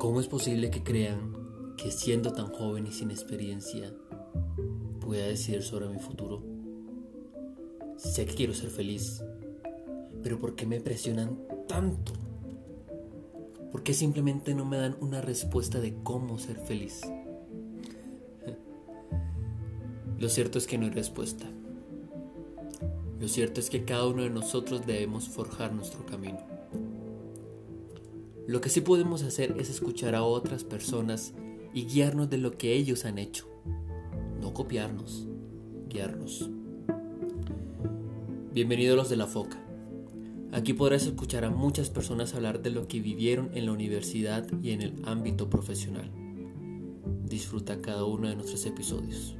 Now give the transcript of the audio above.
¿Cómo es posible que crean que siendo tan joven y sin experiencia pueda decidir sobre mi futuro? Sé que quiero ser feliz, pero ¿por qué me presionan tanto? ¿Por qué simplemente no me dan una respuesta de cómo ser feliz? Lo cierto es que no hay respuesta. Lo cierto es que cada uno de nosotros debemos forjar nuestro camino. Lo que sí podemos hacer es escuchar a otras personas y guiarnos de lo que ellos han hecho. No copiarnos, guiarnos. Bienvenidos los de la Foca. Aquí podrás escuchar a muchas personas hablar de lo que vivieron en la universidad y en el ámbito profesional. Disfruta cada uno de nuestros episodios.